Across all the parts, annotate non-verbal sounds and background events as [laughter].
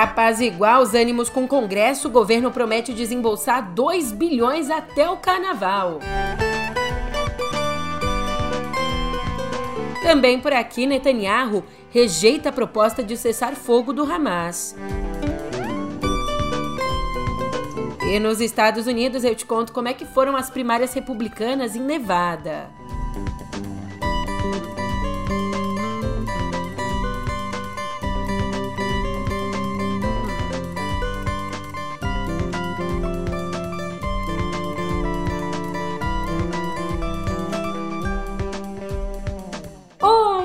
Para apaziguar os ânimos com o Congresso, o governo promete desembolsar 2 bilhões até o carnaval. Também por aqui, Netanyahu rejeita a proposta de cessar fogo do Hamas. E nos Estados Unidos eu te conto como é que foram as primárias republicanas em Nevada.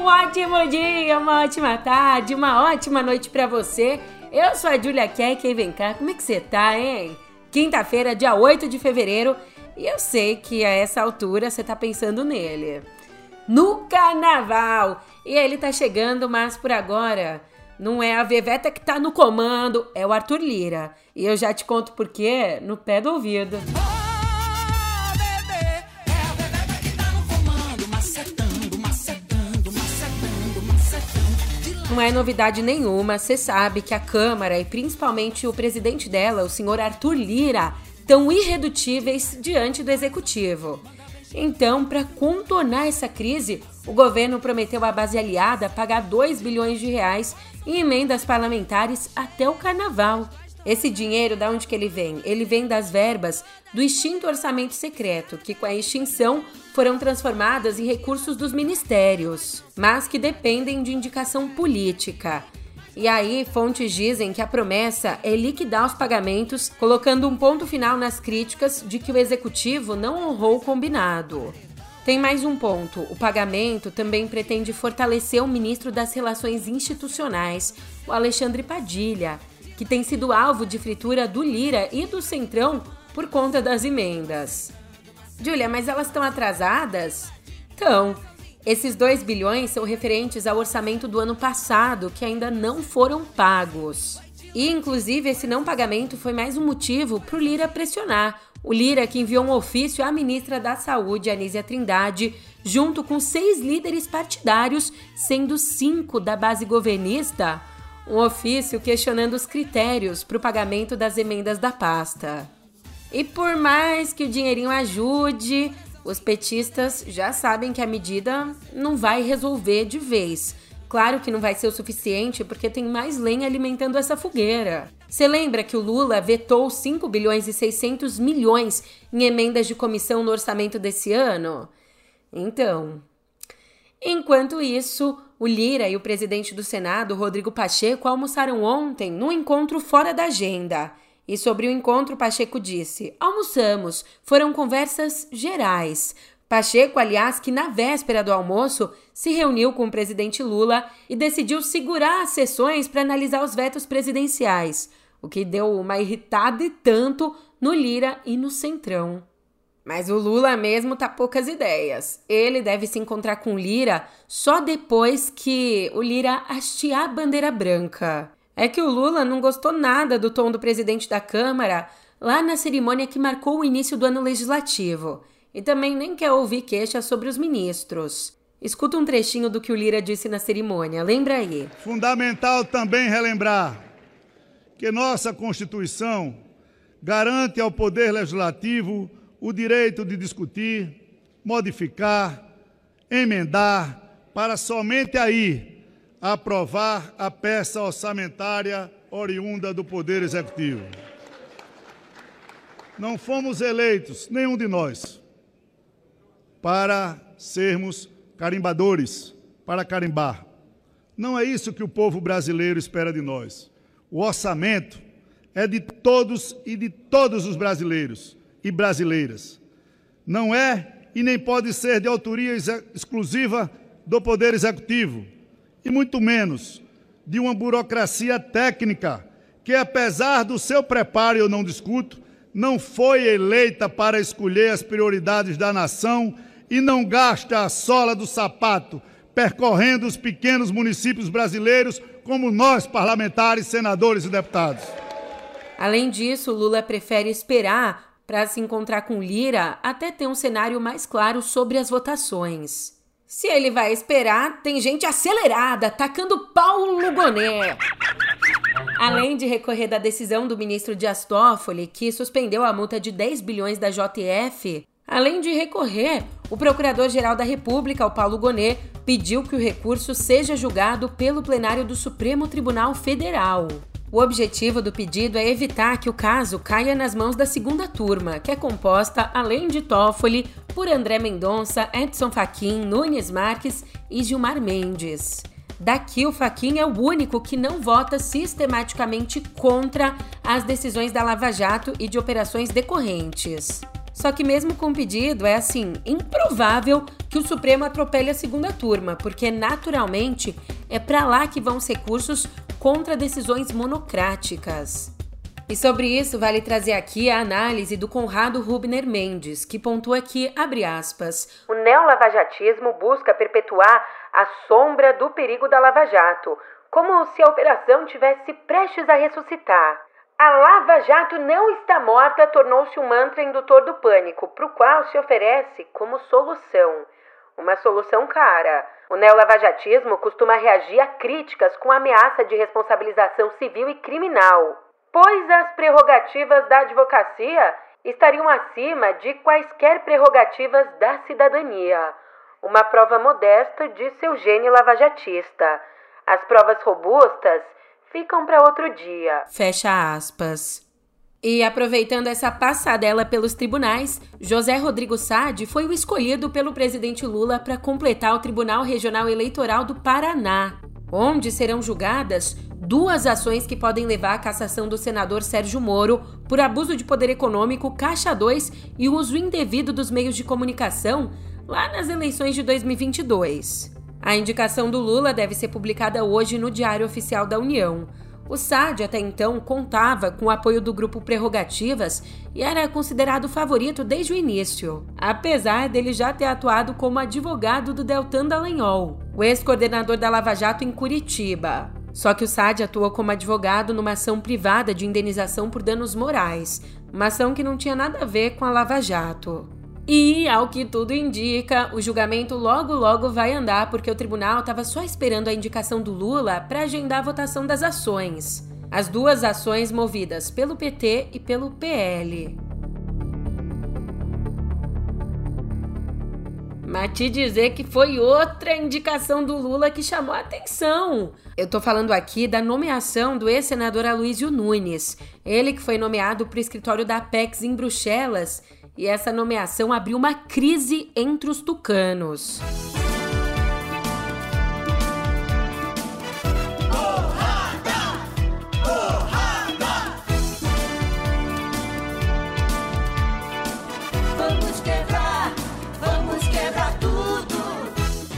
Ótimo dia, uma ótima tarde, uma ótima noite para você. Eu sou a Julia Keck e vem cá, como é que você tá, hein? Quinta-feira, dia 8 de fevereiro, e eu sei que a essa altura você tá pensando nele. No carnaval! E ele tá chegando, mas por agora não é a Veveta que tá no comando, é o Arthur Lira. E eu já te conto por quê no pé do ouvido. Não é novidade nenhuma, você sabe que a Câmara e principalmente o presidente dela, o senhor Arthur Lira, estão irredutíveis diante do executivo. Então, para contornar essa crise, o governo prometeu à base aliada pagar 2 bilhões de reais em emendas parlamentares até o carnaval. Esse dinheiro, da onde que ele vem? Ele vem das verbas do extinto orçamento secreto, que com a extinção foram transformadas em recursos dos ministérios, mas que dependem de indicação política. E aí, fontes dizem que a promessa é liquidar os pagamentos, colocando um ponto final nas críticas de que o executivo não honrou o combinado. Tem mais um ponto: o pagamento também pretende fortalecer o ministro das Relações Institucionais, o Alexandre Padilha, que tem sido alvo de fritura do Lira e do Centrão por conta das emendas. Júlia, mas elas estão atrasadas? Então, esses 2 bilhões são referentes ao orçamento do ano passado, que ainda não foram pagos. E, inclusive, esse não pagamento foi mais um motivo para o Lira pressionar. O Lira, que enviou um ofício à ministra da Saúde, Anísia Trindade, junto com seis líderes partidários, sendo cinco da base governista, um ofício questionando os critérios para o pagamento das emendas da pasta. E por mais que o dinheirinho ajude, os petistas já sabem que a medida não vai resolver de vez. Claro que não vai ser o suficiente porque tem mais lenha alimentando essa fogueira. Você lembra que o Lula vetou 5 bilhões e 600 milhões em emendas de comissão no orçamento desse ano? Então, enquanto isso, o Lira e o presidente do Senado, Rodrigo Pacheco, almoçaram ontem num encontro fora da agenda. E sobre o encontro, Pacheco disse: Almoçamos, foram conversas gerais. Pacheco, aliás, que na véspera do almoço se reuniu com o presidente Lula e decidiu segurar as sessões para analisar os vetos presidenciais, o que deu uma irritada e tanto no Lira e no Centrão. Mas o Lula mesmo tá poucas ideias. Ele deve se encontrar com Lira só depois que o Lira hastear a bandeira branca. É que o Lula não gostou nada do tom do presidente da Câmara lá na cerimônia que marcou o início do ano legislativo. E também nem quer ouvir queixas sobre os ministros. Escuta um trechinho do que o Lira disse na cerimônia, lembra aí. Fundamental também relembrar que nossa Constituição garante ao Poder Legislativo o direito de discutir, modificar, emendar, para somente aí aprovar a peça orçamentária oriunda do Poder Executivo. Não fomos eleitos, nenhum de nós, para sermos carimbadores, para carimbar. Não é isso que o povo brasileiro espera de nós. O orçamento é de todos e de todos os brasileiros e brasileiras. Não é e nem pode ser de autoria exclusiva do Poder Executivo, e muito menos de uma burocracia técnica que, apesar do seu preparo, eu não discuto, não foi eleita para escolher as prioridades da nação e não gasta a sola do sapato percorrendo os pequenos municípios brasileiros como nós, parlamentares, senadores e deputados. Além disso, Lula prefere esperar para se encontrar com Lira até ter um cenário mais claro sobre as votações. Se ele vai esperar, tem gente acelerada, tacando pau no. Além de recorrer da decisão do ministro Dias que suspendeu a multa de 10 bilhões da JF, além de recorrer, o Procurador-Geral da República, o Paulo Gonet, pediu que o recurso seja julgado pelo plenário do Supremo Tribunal Federal. O objetivo do pedido é evitar que o caso caia nas mãos da segunda turma, que é composta, além de Toffoli, por André Mendonça, Edson Fachin, Nunes Marques e Gilmar Mendes. Daqui, o Faquin é o único que não vota sistematicamente contra as decisões da Lava Jato e de operações decorrentes. Só que mesmo com o pedido, é assim, improvável que o Supremo atropele a segunda turma, porque naturalmente é para lá que vão os recursos contra decisões monocráticas. E sobre isso, vale trazer aqui a análise do Conrado Rubner Mendes, que pontua que, abre aspas, o neolavajatismo busca perpetuar a sombra do perigo da Lava Jato, como se a operação tivesse prestes a ressuscitar. A Lava Jato não está morta tornou-se um mantra indutor do pânico, para o qual se oferece como solução. Uma solução cara. O neolavajatismo costuma reagir a críticas com ameaça de responsabilização civil e criminal, pois as prerrogativas da advocacia estariam acima de quaisquer prerrogativas da cidadania uma prova modesta de seu gênio lavajatista. As provas robustas ficam para outro dia. Fecha aspas. E aproveitando essa passadela pelos tribunais, José Rodrigo Sade foi o escolhido pelo presidente Lula para completar o Tribunal Regional Eleitoral do Paraná, onde serão julgadas duas ações que podem levar à cassação do senador Sérgio Moro por abuso de poder econômico, caixa 2 e uso indevido dos meios de comunicação lá nas eleições de 2022. A indicação do Lula deve ser publicada hoje no Diário Oficial da União. O SAD até então contava com o apoio do grupo Prerrogativas e era considerado favorito desde o início, apesar dele já ter atuado como advogado do Deltan Dallagnol, o ex-coordenador da Lava Jato em Curitiba. Só que o SAD atuou como advogado numa ação privada de indenização por danos morais, uma ação que não tinha nada a ver com a Lava Jato. E, ao que tudo indica, o julgamento logo logo vai andar porque o tribunal estava só esperando a indicação do Lula para agendar a votação das ações. As duas ações movidas pelo PT e pelo PL. Mas te dizer que foi outra indicação do Lula que chamou a atenção. Eu tô falando aqui da nomeação do ex-senador Aloysio Nunes. Ele que foi nomeado para o escritório da Apex em Bruxelas e essa nomeação abriu uma crise entre os tucanos.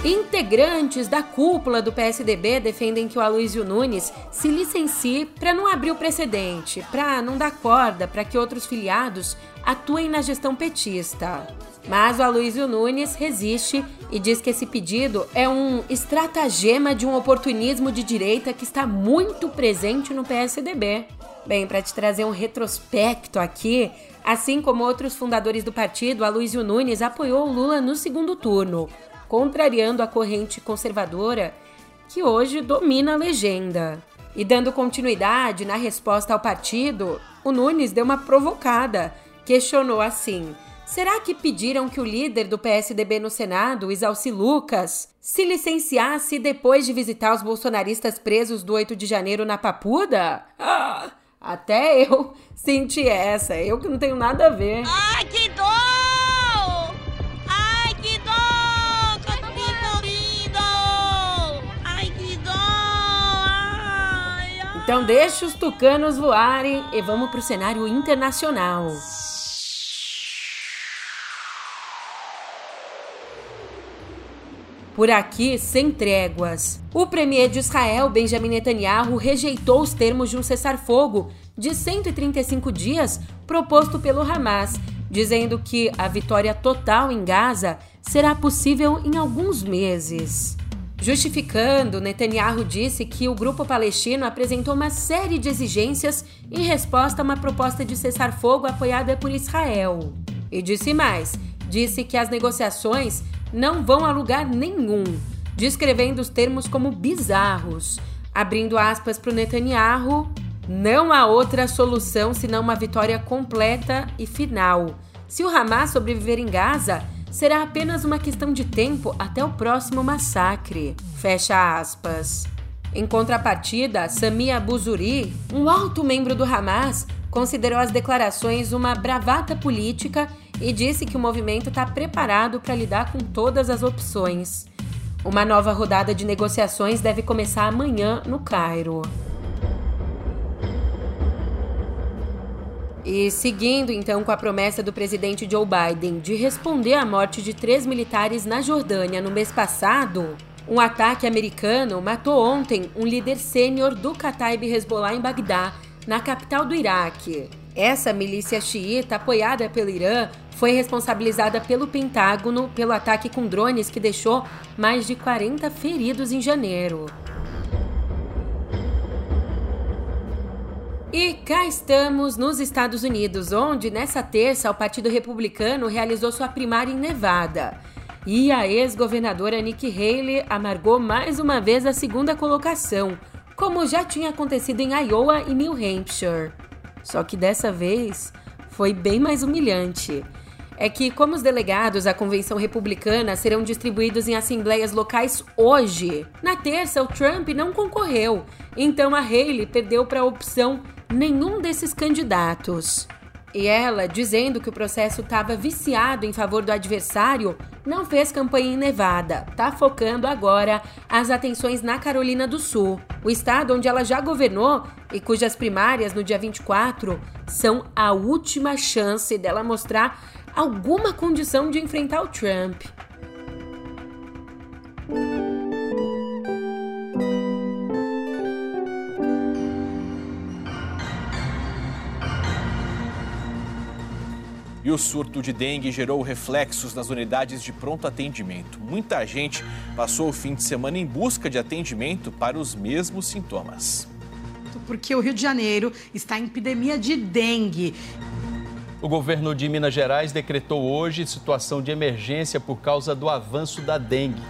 Integrantes da cúpula do PSDB defendem que o Aloysio Nunes se licencie para não abrir o precedente, para não dar corda para que outros filiados atuem na gestão petista. Mas o Aloysio Nunes resiste e diz que esse pedido é um estratagema de um oportunismo de direita que está muito presente no PSDB. Bem, para te trazer um retrospecto aqui, assim como outros fundadores do partido, Aloysio Nunes apoiou Lula no segundo turno, contrariando a corrente conservadora que hoje domina a legenda. E dando continuidade na resposta ao partido, o Nunes deu uma provocada questionou assim: Será que pediram que o líder do PSDB no Senado, Isalci Lucas, se licenciasse depois de visitar os bolsonaristas presos do 8 de janeiro na Papuda? Ah, até eu [laughs] senti essa, eu que não tenho nada a ver. Ai, que dor! Ai, que dor! Capitalino! Ai, que dor! Ai, ai. Então deixa os tucanos voarem e vamos pro cenário internacional. Por aqui, sem tréguas. O premier de Israel, Benjamin Netanyahu, rejeitou os termos de um cessar-fogo de 135 dias proposto pelo Hamas, dizendo que a vitória total em Gaza será possível em alguns meses. Justificando, Netanyahu disse que o grupo palestino apresentou uma série de exigências em resposta a uma proposta de cessar-fogo apoiada por Israel. E disse mais: disse que as negociações não vão a lugar nenhum, descrevendo os termos como bizarros. Abrindo aspas para o Netanyahu, Não há outra solução senão uma vitória completa e final. Se o Hamas sobreviver em Gaza, será apenas uma questão de tempo até o próximo massacre. Fecha aspas. Em contrapartida, Sami Abuzuri, um alto membro do Hamas, considerou as declarações uma bravata política e disse que o movimento está preparado para lidar com todas as opções. Uma nova rodada de negociações deve começar amanhã no Cairo. E seguindo então com a promessa do presidente Joe Biden de responder à morte de três militares na Jordânia no mês passado, um ataque americano matou ontem um líder sênior do Kataib Hezbollah em Bagdá, na capital do Iraque. Essa milícia xiita, apoiada pelo Irã, foi responsabilizada pelo Pentágono pelo ataque com drones que deixou mais de 40 feridos em janeiro. E cá estamos nos Estados Unidos, onde nessa terça o Partido Republicano realizou sua primária em Nevada. E a ex-governadora Nikki Haley amargou mais uma vez a segunda colocação, como já tinha acontecido em Iowa e New Hampshire. Só que dessa vez foi bem mais humilhante. É que, como os delegados à convenção republicana serão distribuídos em assembleias locais hoje, na terça o Trump não concorreu, então a Haley perdeu para a opção nenhum desses candidatos. E ela, dizendo que o processo estava viciado em favor do adversário, não fez campanha em Nevada. Tá focando agora as atenções na Carolina do Sul, o estado onde ela já governou e cujas primárias no dia 24 são a última chance dela mostrar alguma condição de enfrentar o Trump. E o surto de dengue gerou reflexos nas unidades de pronto atendimento. Muita gente passou o fim de semana em busca de atendimento para os mesmos sintomas. Porque o Rio de Janeiro está em epidemia de dengue. O governo de Minas Gerais decretou hoje situação de emergência por causa do avanço da dengue.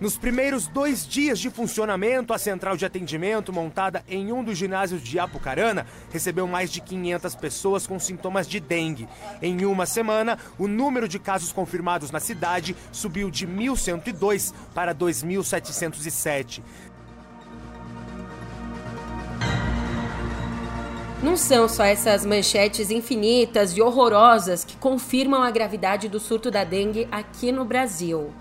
Nos primeiros dois dias de funcionamento, a central de atendimento, montada em um dos ginásios de Apucarana, recebeu mais de 500 pessoas com sintomas de dengue. Em uma semana, o número de casos confirmados na cidade subiu de 1.102 para 2.707. Não são só essas manchetes infinitas e horrorosas que confirmam a gravidade do surto da dengue aqui no Brasil.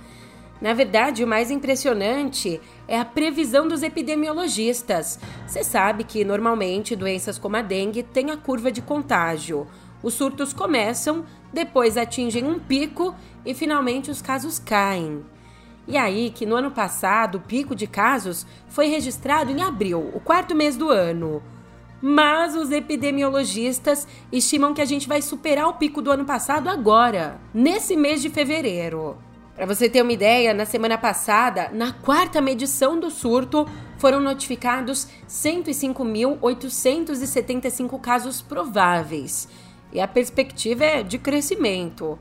Na verdade, o mais impressionante é a previsão dos epidemiologistas. Você sabe que normalmente doenças como a dengue têm a curva de contágio. Os surtos começam, depois atingem um pico e finalmente os casos caem. E aí que no ano passado o pico de casos foi registrado em abril, o quarto mês do ano. Mas os epidemiologistas estimam que a gente vai superar o pico do ano passado agora, nesse mês de fevereiro. Para você ter uma ideia, na semana passada, na quarta medição do surto, foram notificados 105.875 casos prováveis. E a perspectiva é de crescimento.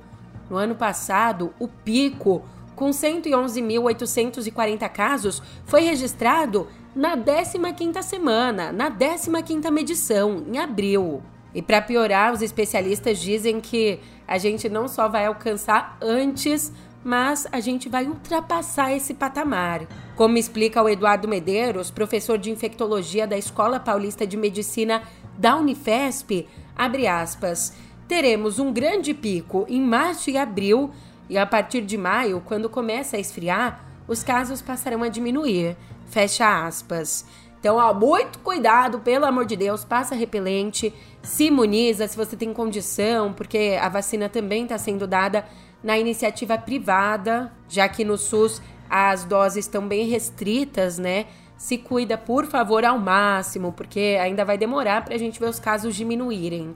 No ano passado, o pico, com 111.840 casos, foi registrado na 15ª semana, na 15ª medição, em abril. E para piorar, os especialistas dizem que a gente não só vai alcançar antes mas a gente vai ultrapassar esse patamar. Como explica o Eduardo Medeiros, professor de infectologia da Escola Paulista de Medicina da Unifesp, abre aspas, teremos um grande pico em março e abril e a partir de maio, quando começa a esfriar, os casos passarão a diminuir. Fecha aspas. Então, ó, muito cuidado, pelo amor de Deus, passa repelente, se imuniza se você tem condição, porque a vacina também está sendo dada na iniciativa privada, já que no SUS as doses estão bem restritas, né? Se cuida, por favor, ao máximo, porque ainda vai demorar para a gente ver os casos diminuírem,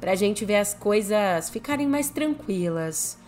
para a gente ver as coisas ficarem mais tranquilas.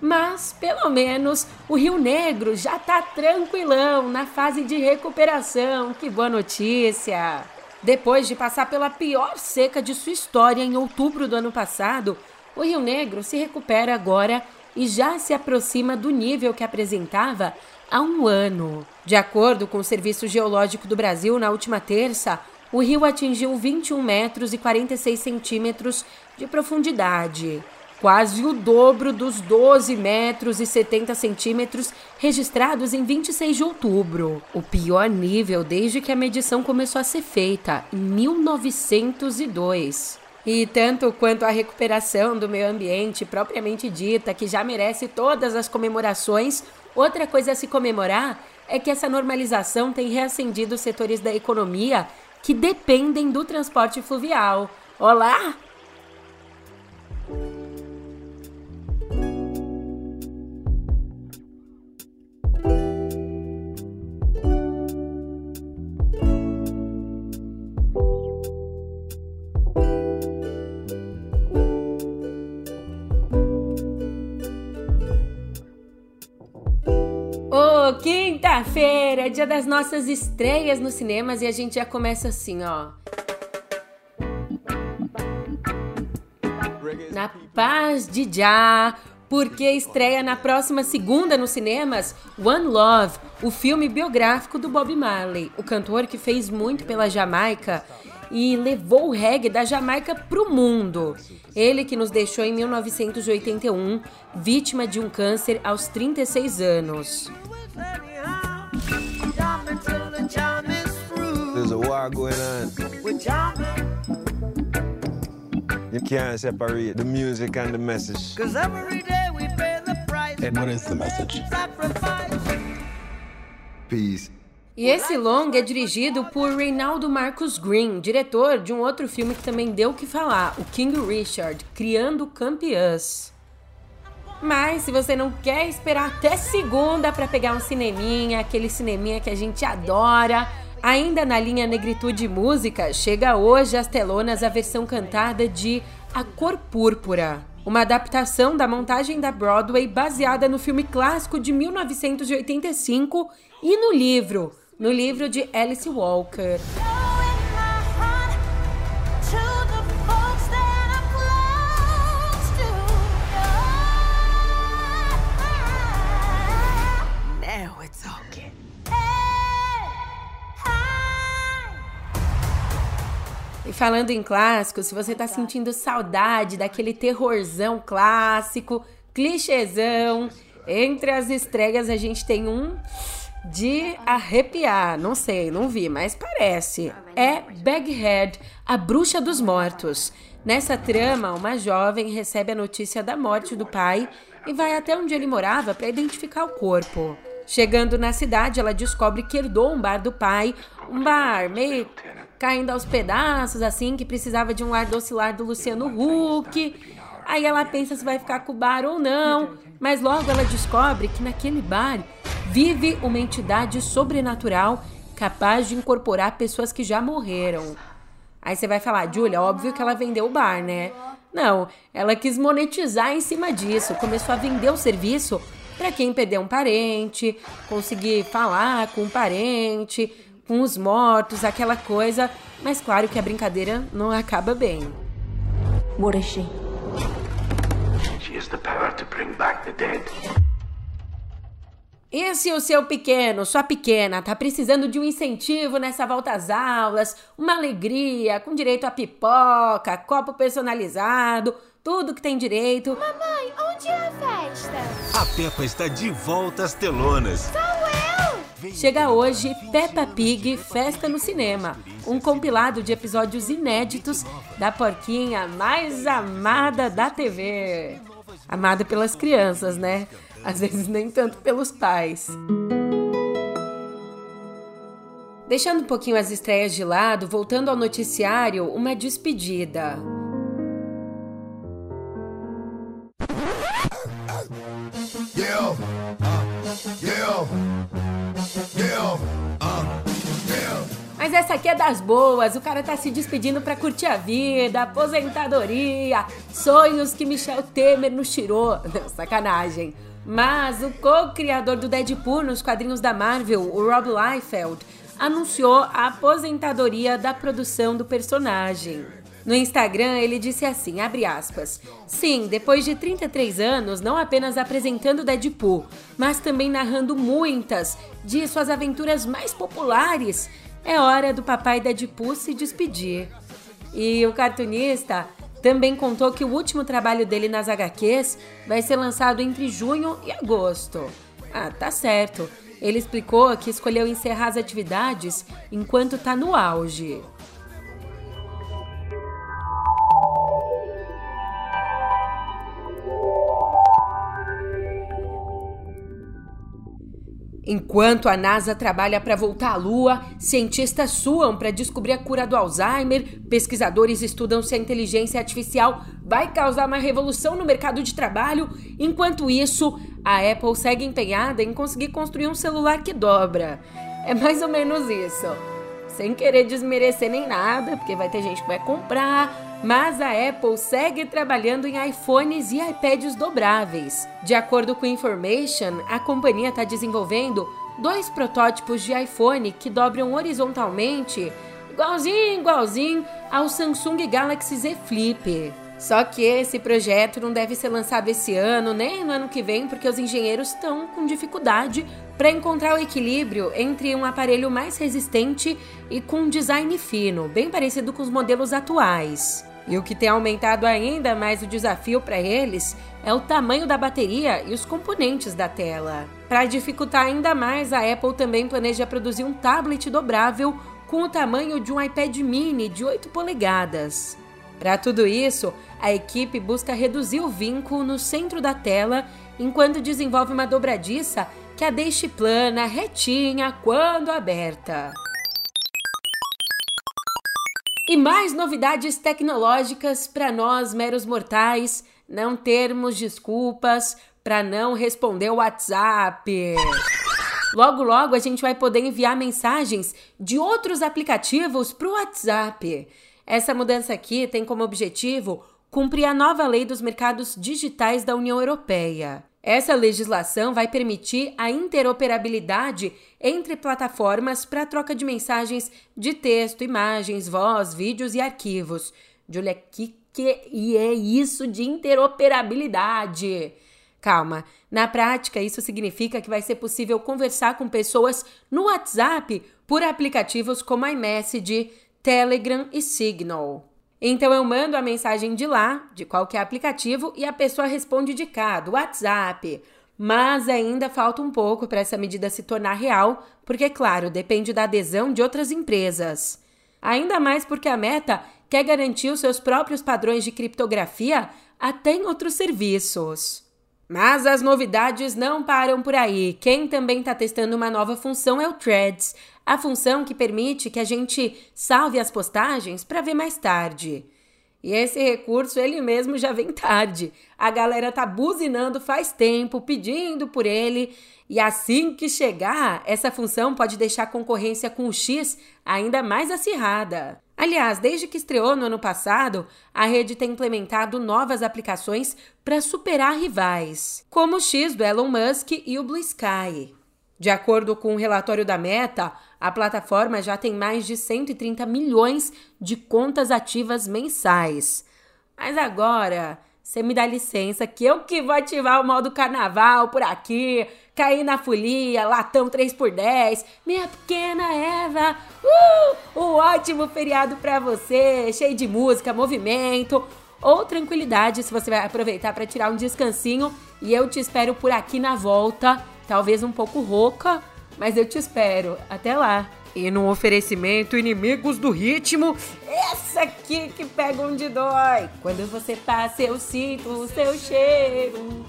Mas, pelo menos, o Rio Negro já tá tranquilão na fase de recuperação. Que boa notícia! Depois de passar pela pior seca de sua história em outubro do ano passado, o Rio Negro se recupera agora e já se aproxima do nível que apresentava há um ano. De acordo com o Serviço Geológico do Brasil, na última terça, o rio atingiu 21 metros e 46 centímetros de profundidade, quase o dobro dos 12 metros e 70 centímetros registrados em 26 de outubro, o pior nível desde que a medição começou a ser feita, em 1902. E tanto quanto a recuperação do meio ambiente propriamente dita, que já merece todas as comemorações, outra coisa a se comemorar é que essa normalização tem reacendido setores da economia que dependem do transporte fluvial. Olá! Quinta-feira, dia das nossas estreias nos cinemas e a gente já começa assim, ó. Na paz de já, porque estreia na próxima segunda nos cinemas One Love, o filme biográfico do Bob Marley, o cantor que fez muito pela Jamaica e levou o reggae da Jamaica para o mundo. Ele que nos deixou em 1981, vítima de um câncer aos 36 anos. There's a war going on. You can't separate the music and the message. Cause every day we pay the price. And what is the message? Peace. E esse longa é dirigido por Reinaldo Marcus Green, diretor de um outro filme que também deu o que falar, o King Richard, Criando Campeãs. Mas se você não quer esperar até segunda para pegar um cineminha, aquele cineminha que a gente adora, ainda na linha Negritude Música, chega hoje às telonas a versão cantada de A Cor Púrpura, uma adaptação da montagem da Broadway baseada no filme clássico de 1985 e no livro, no livro de Alice Walker. Falando em clássico, se você tá sentindo saudade daquele terrorzão clássico, clichêzão, entre as estreias a gente tem um de arrepiar. Não sei, não vi, mas parece. É Baghead, a bruxa dos mortos. Nessa trama, uma jovem recebe a notícia da morte do pai e vai até onde ele morava para identificar o corpo. Chegando na cidade, ela descobre que herdou um bar do pai, um bar meio caindo aos pedaços, assim, que precisava de um ar docilar do Luciano Huck. Aí ela pensa se vai ficar com o bar ou não, mas logo ela descobre que naquele bar vive uma entidade sobrenatural capaz de incorporar pessoas que já morreram. Aí você vai falar, Julia, óbvio que ela vendeu o bar, né? Não, ela quis monetizar em cima disso, começou a vender o serviço para quem perdeu um parente, conseguir falar com um parente, com os mortos, aquela coisa. Mas claro que a brincadeira não acaba bem. What is she? She has the power to bring back the dead. E se o seu pequeno, sua pequena, tá precisando de um incentivo nessa volta às aulas, uma alegria, com direito a pipoca, copo personalizado, tudo que tem direito. Mamãe, onde é a festa? A Peppa está de volta às telonas. Eu! Chega hoje Peppa Pig Festa no Cinema, um compilado de episódios inéditos da porquinha mais amada da TV. Amada pelas crianças, né? Às vezes nem tanto pelos pais. Deixando um pouquinho as estreias de lado, voltando ao noticiário, uma despedida. Essa aqui é das boas, o cara tá se despedindo para curtir a vida, aposentadoria, sonhos que Michel Temer nos tirou. [laughs] Sacanagem. Mas o co-criador do Deadpool nos quadrinhos da Marvel, o Rob Liefeld, anunciou a aposentadoria da produção do personagem. No Instagram, ele disse assim, abre aspas, Sim, depois de 33 anos, não apenas apresentando Deadpool, mas também narrando muitas de suas aventuras mais populares, é hora do papai Deadpool se despedir. E o cartunista também contou que o último trabalho dele nas HQs vai ser lançado entre junho e agosto. Ah, tá certo. Ele explicou que escolheu encerrar as atividades enquanto tá no auge. Enquanto a NASA trabalha para voltar à Lua, cientistas suam para descobrir a cura do Alzheimer, pesquisadores estudam se a inteligência artificial vai causar uma revolução no mercado de trabalho. Enquanto isso, a Apple segue empenhada em conseguir construir um celular que dobra. É mais ou menos isso. Sem querer desmerecer nem nada, porque vai ter gente que vai comprar, mas a Apple segue trabalhando em iPhones e iPads dobráveis. De acordo com Information, a companhia está desenvolvendo dois protótipos de iPhone que dobram horizontalmente, igualzinho, igualzinho ao Samsung Galaxy Z Flip. Só que esse projeto não deve ser lançado esse ano, nem no ano que vem, porque os engenheiros estão com dificuldade para encontrar o equilíbrio entre um aparelho mais resistente e com um design fino, bem parecido com os modelos atuais. E o que tem aumentado ainda mais o desafio para eles é o tamanho da bateria e os componentes da tela. Para dificultar ainda mais, a Apple também planeja produzir um tablet dobrável com o tamanho de um iPad mini de 8 polegadas. Para tudo isso, a equipe busca reduzir o vinco no centro da tela enquanto desenvolve uma dobradiça que a deixe plana, retinha quando aberta. E mais novidades tecnológicas para nós, meros mortais, não termos desculpas para não responder o WhatsApp. Logo, logo a gente vai poder enviar mensagens de outros aplicativos para o WhatsApp. Essa mudança aqui tem como objetivo cumprir a nova lei dos mercados digitais da União Europeia. Essa legislação vai permitir a interoperabilidade entre plataformas para troca de mensagens de texto, imagens, voz, vídeos e arquivos. Julia, que, que e é isso de interoperabilidade? Calma, na prática isso significa que vai ser possível conversar com pessoas no WhatsApp por aplicativos como iMessage, Telegram e Signal. Então eu mando a mensagem de lá, de qualquer aplicativo, e a pessoa responde de cá, do WhatsApp. Mas ainda falta um pouco para essa medida se tornar real, porque, claro, depende da adesão de outras empresas. Ainda mais porque a Meta quer garantir os seus próprios padrões de criptografia até em outros serviços. Mas as novidades não param por aí. Quem também está testando uma nova função é o Threads, a função que permite que a gente salve as postagens para ver mais tarde. E esse recurso ele mesmo já vem tarde. A galera tá buzinando faz tempo, pedindo por ele, e assim que chegar, essa função pode deixar a concorrência com o X ainda mais acirrada. Aliás, desde que estreou no ano passado, a rede tem implementado novas aplicações para superar rivais, como o X do Elon Musk e o Blue Sky. De acordo com o um relatório da Meta, a plataforma já tem mais de 130 milhões de contas ativas mensais. Mas agora, você me dá licença que eu que vou ativar o modo carnaval por aqui, cair na folia, latão 3x10, minha pequena Eva. Uh, um ótimo feriado para você, cheio de música, movimento ou tranquilidade se você vai aproveitar para tirar um descansinho e eu te espero por aqui na volta talvez um pouco rouca, mas eu te espero. Até lá. E no oferecimento Inimigos do Ritmo, essa aqui que pega onde dói. Quando você passa, eu sinto o seu cheiro.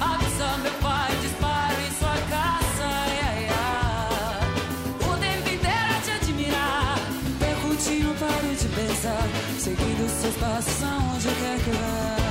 Avisa meu pai, disparo em sua casa. Ai, ai. O tempo inteiro a te admirar. Percute, não paro de pensar. Seguindo seus passos aonde quer que vá.